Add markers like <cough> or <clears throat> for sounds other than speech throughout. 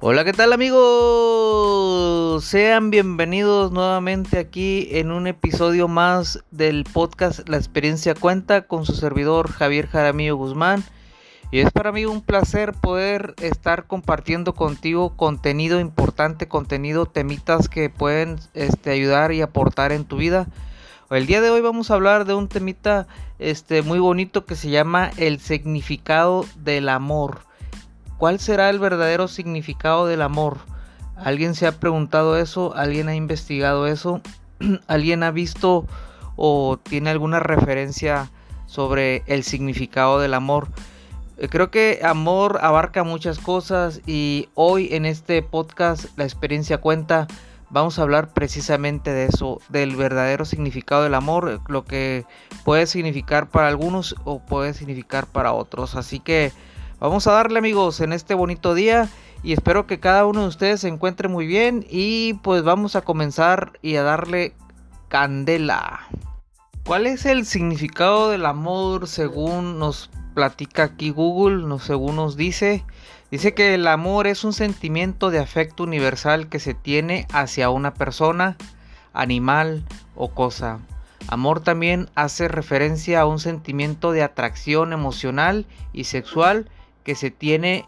Hola, ¿qué tal amigos? Sean bienvenidos nuevamente aquí en un episodio más del podcast La experiencia cuenta con su servidor Javier Jaramillo Guzmán. Y es para mí un placer poder estar compartiendo contigo contenido importante, contenido, temitas que pueden este, ayudar y aportar en tu vida. El día de hoy vamos a hablar de un temita este, muy bonito que se llama el significado del amor. ¿Cuál será el verdadero significado del amor? ¿Alguien se ha preguntado eso? ¿Alguien ha investigado eso? <clears throat> ¿Alguien ha visto o tiene alguna referencia sobre el significado del amor? Eh, creo que amor abarca muchas cosas y hoy en este podcast La experiencia cuenta vamos a hablar precisamente de eso, del verdadero significado del amor, lo que puede significar para algunos o puede significar para otros. Así que Vamos a darle amigos en este bonito día y espero que cada uno de ustedes se encuentre muy bien y pues vamos a comenzar y a darle candela. ¿Cuál es el significado del amor según nos platica aquí Google, según nos dice? Dice que el amor es un sentimiento de afecto universal que se tiene hacia una persona, animal o cosa. Amor también hace referencia a un sentimiento de atracción emocional y sexual que se tiene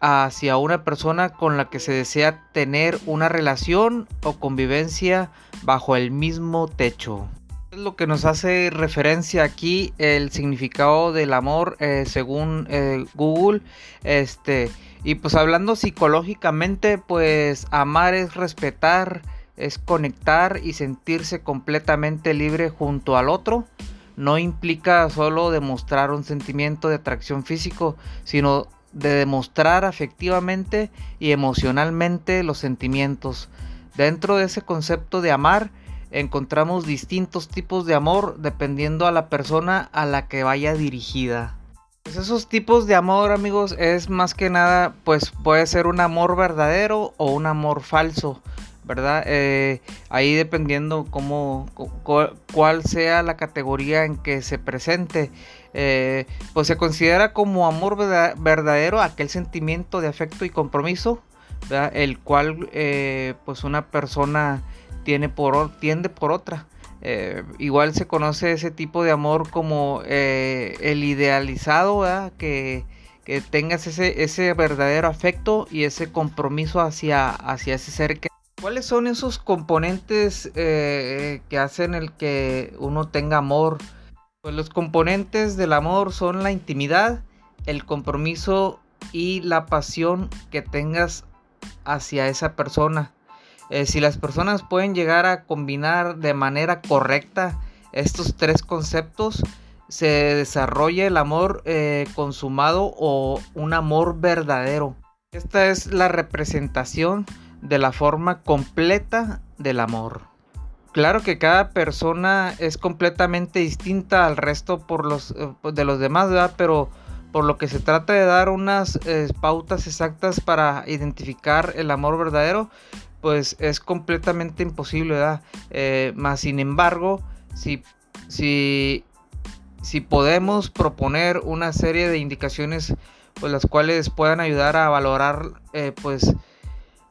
hacia una persona con la que se desea tener una relación o convivencia bajo el mismo techo. Es lo que nos hace referencia aquí el significado del amor eh, según eh, Google. Este, y pues hablando psicológicamente, pues amar es respetar, es conectar y sentirse completamente libre junto al otro no implica solo demostrar un sentimiento de atracción físico, sino de demostrar afectivamente y emocionalmente los sentimientos. Dentro de ese concepto de amar, encontramos distintos tipos de amor dependiendo a la persona a la que vaya dirigida. Pues esos tipos de amor, amigos, es más que nada, pues puede ser un amor verdadero o un amor falso. ¿Verdad? Eh, ahí dependiendo cómo, cuál sea la categoría en que se presente, eh, pues se considera como amor verdadero aquel sentimiento de afecto y compromiso, el cual eh, pues una persona tiene por, tiende por otra. igual se conoce ese tipo de amor como el idealizado, Que, que tengas ese, ese verdadero afecto y ese compromiso hacia, hacia ese ser que ¿Cuáles son esos componentes eh, que hacen el que uno tenga amor? Pues los componentes del amor son la intimidad, el compromiso y la pasión que tengas hacia esa persona. Eh, si las personas pueden llegar a combinar de manera correcta estos tres conceptos, se desarrolla el amor eh, consumado o un amor verdadero. Esta es la representación de la forma completa del amor. Claro que cada persona es completamente distinta al resto por los, eh, de los demás, Pero por lo que se trata de dar unas eh, pautas exactas para identificar el amor verdadero, pues es completamente imposible, ¿verdad? Eh, sin embargo, si, si, si podemos proponer una serie de indicaciones, pues las cuales puedan ayudar a valorar, pues,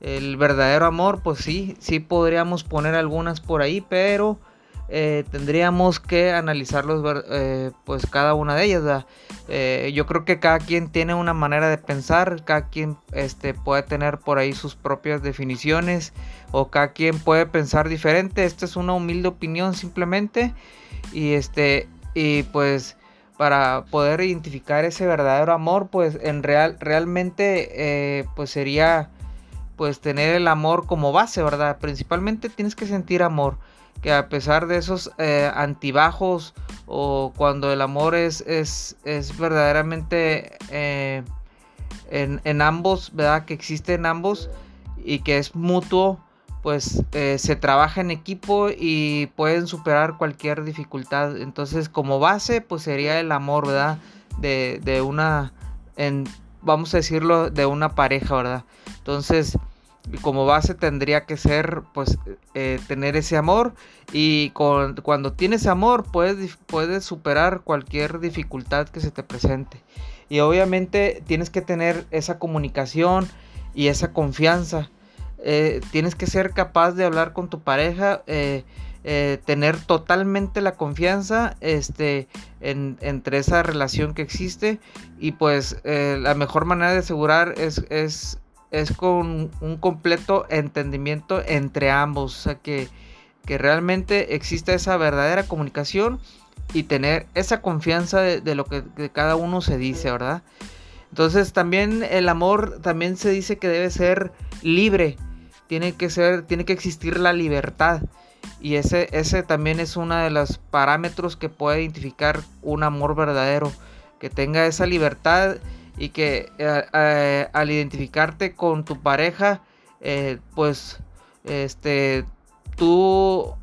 el verdadero amor, pues sí, sí podríamos poner algunas por ahí, pero eh, tendríamos que analizarlos, eh, pues cada una de ellas. Eh, yo creo que cada quien tiene una manera de pensar, cada quien este, puede tener por ahí sus propias definiciones o cada quien puede pensar diferente. Esta es una humilde opinión simplemente y este y pues para poder identificar ese verdadero amor, pues en real realmente pues sería pues tener el amor como base, ¿verdad? Principalmente tienes que sentir amor, que a pesar de esos eh, antibajos o cuando el amor es, es, es verdaderamente eh, en, ambos, ¿verdad? Que existe en ambos y que es mutuo, pues eh, se trabaja en equipo y pueden superar cualquier dificultad. Entonces como base, pues sería el amor, ¿verdad? De, de una, en, vamos a decirlo, de una pareja, ¿verdad? Entonces, como base tendría que ser, pues, eh, tener ese amor. Y cuando tienes amor, puedes, puedes superar cualquier dificultad que se te presente. Y obviamente tienes que tener esa comunicación y esa confianza. Eh, tienes que ser capaz de hablar con tu pareja, eh, tener totalmente la confianza este, entre esa relación que existe y pues la mejor manera de asegurar es, es, con un completo entendimiento entre ambos, o sea que, que realmente exista esa verdadera comunicación y tener esa confianza de, lo que cada uno se dice, ¿verdad? Entonces también el amor también se dice que debe ser libre, tiene que ser, tiene que existir la libertad. Y ese, ese también es uno de los parámetros que puede identificar un amor verdadero. Que tenga esa libertad y que eh, eh, al identificarte con tu pareja, eh, pues este, tú,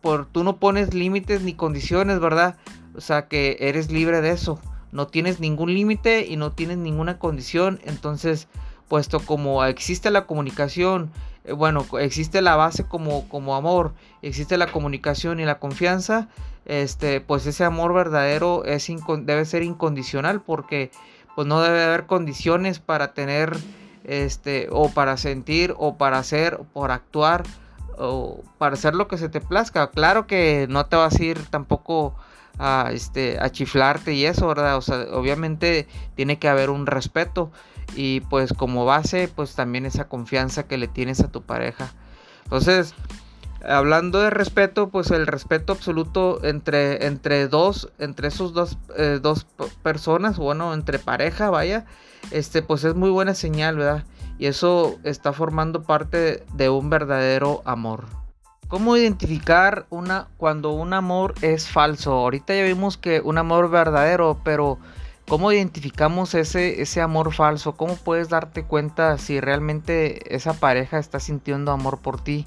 por, tú no pones límites ni condiciones, ¿verdad? O sea que eres libre de eso. No tienes ningún límite y no tienes ninguna condición. Entonces, puesto como existe la comunicación, bueno, existe la base como, como amor, existe la comunicación y la confianza, este, pues ese amor verdadero es debe ser incondicional porque pues no debe haber condiciones para tener este o para sentir o para hacer o por actuar o para hacer lo que se te plazca. Claro que no te vas a ir tampoco a este a chiflarte y eso, ¿verdad? O sea, obviamente tiene que haber un respeto y pues como base pues también esa confianza que le tienes a tu pareja entonces hablando de respeto pues el respeto absoluto entre entre dos entre esos dos, eh, dos personas bueno entre pareja vaya este pues es muy buena señal verdad y eso está formando parte de un verdadero amor ¿Cómo identificar una cuando un amor es falso? Ahorita ya vimos que un amor verdadero, pero ¿Cómo identificamos ese, ese amor falso? ¿Cómo puedes darte cuenta si realmente esa pareja está sintiendo amor por ti?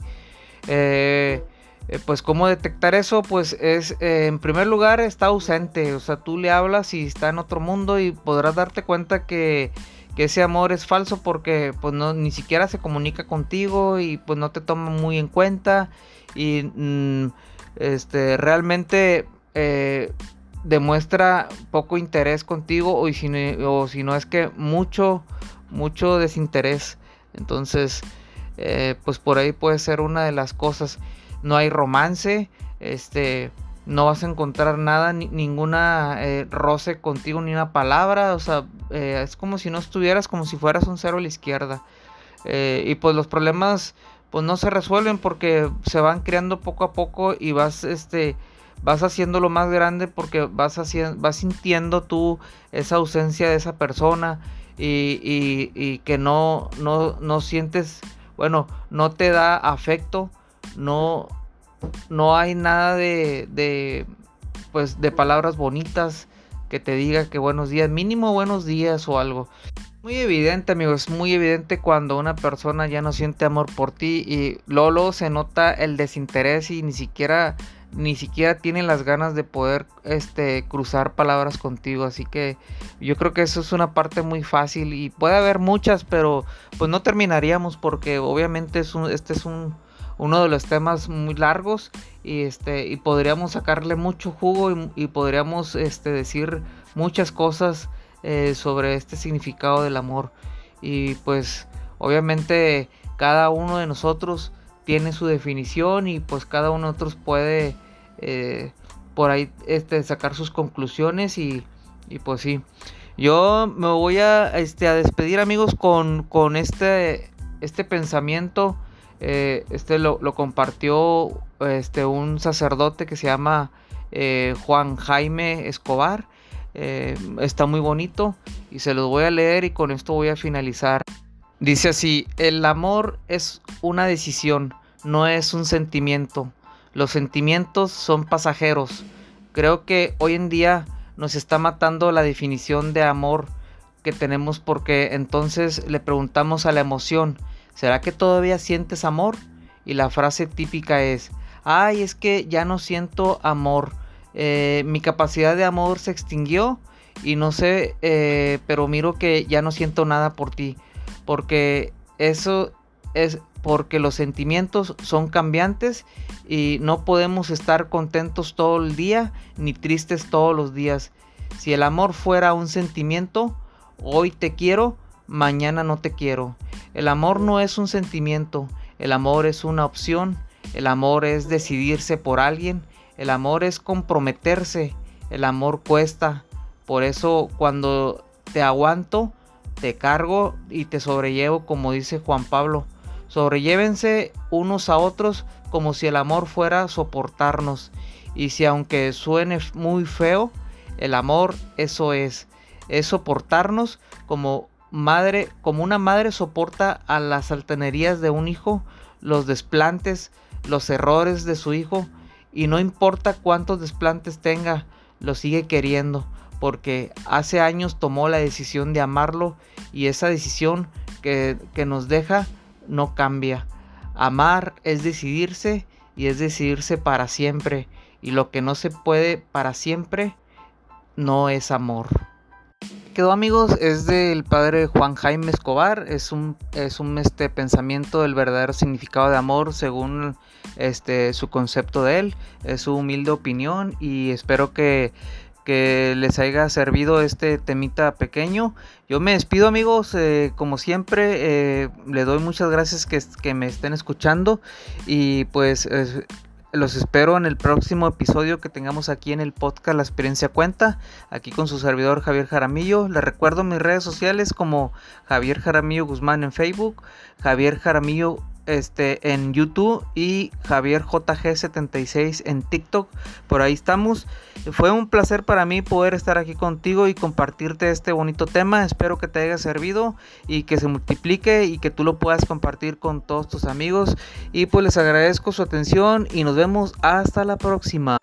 Eh, eh, pues cómo detectar eso, pues es eh, en primer lugar está ausente, o sea, tú le hablas y está en otro mundo y podrás darte cuenta que, ese amor es falso porque pues no ni siquiera se comunica contigo y pues no te toma muy en cuenta. Y mm, este realmente demuestra poco interés contigo o si, no, o si no es que mucho, mucho desinterés. Entonces, eh, pues por ahí puede ser una de las cosas. No hay romance, este, no vas a encontrar nada, ninguna eh, roce contigo, ni una palabra. O sea, eh, es como si no estuvieras, como si fueras un cero a la izquierda. y pues los problemas, pues no se resuelven porque se van creando poco a poco y vas, este, vas haciéndolo más grande porque vas, haciendo, vas sintiendo tú esa ausencia de esa persona y, que no, no, no, sientes, bueno, no te da afecto, no, no hay nada de, de, pues, de palabras bonitas que te diga que buenos días, mínimo buenos días o algo. Muy evidente, amigos, muy evidente cuando una persona ya no siente amor por ti y Lolo se nota el desinterés y ni siquiera ni siquiera tienen las ganas de poder este, cruzar palabras contigo. Así que yo creo que eso es una parte muy fácil y puede haber muchas, pero pues no terminaríamos porque obviamente es este es un, uno de los temas muy largos y, este, y podríamos sacarle mucho jugo y, podríamos este, decir muchas cosas eh, sobre este significado del amor. Y pues obviamente cada uno de nosotros tiene su definición y pues cada uno de nosotros puede eh, por ahí este, sacar sus conclusiones y, pues sí. Yo me voy a, este, a despedir amigos con, con este, este pensamiento. Eh, este lo, compartió este, un sacerdote que se llama eh, Juan Jaime Escobar. está muy bonito y se los voy a leer y con esto voy a finalizar. Dice así, el amor es una decisión, no es un sentimiento. Los sentimientos son pasajeros. Creo que hoy en día nos está matando la definición de amor que tenemos porque entonces le preguntamos a la emoción, ¿será que todavía sientes amor? Y la frase típica es, ay, es que ya no siento amor, eh, mi capacidad de amor se extinguió y no sé, eh, pero miro que ya no siento nada por ti, porque eso es porque los sentimientos son cambiantes y no podemos estar contentos todo el día ni tristes todos los días. Si el amor fuera un sentimiento, hoy te quiero, mañana no te quiero. El amor no es un sentimiento, el amor es una opción, el amor es decidirse por alguien, el amor es comprometerse, el amor cuesta. Por eso cuando te aguanto, te cargo y te sobrellevo, como dice Juan Pablo. Sobrellévense unos a otros como si el amor fuera soportarnos. Y si aunque suene muy feo, el amor eso es, es soportarnos como madre, como una madre soporta a las altanerías de un hijo, los desplantes, los errores de su hijo, y no importa cuántos desplantes tenga, lo sigue queriendo, porque hace años tomó la decisión de amarlo y esa decisión que, que nos deja no cambia. Amar es decidirse y es decidirse para siempre, y lo que no se puede para siempre no es amor. Quedó amigos es del padre Juan Jaime Escobar, es un, es un este, pensamiento del verdadero significado de amor según este, su concepto de él, es su humilde opinión y espero que, que les haya servido este temita pequeño. Yo me despido amigos, eh, como siempre, eh, le doy muchas gracias que, que, me estén escuchando y pues los espero en el próximo episodio que tengamos aquí en el podcast La experiencia cuenta, aquí con su servidor Javier Jaramillo. Les recuerdo mis redes sociales como Javier Jaramillo Guzmán en Facebook, Javier Jaramillo este, en YouTube y Javier JG76 en TikTok. Por ahí estamos. Fue un placer para mí poder estar aquí contigo y compartirte este bonito tema. Espero que te haya servido y que se multiplique y que tú lo puedas compartir con todos tus amigos. Y pues les agradezco su atención y nos vemos hasta la próxima.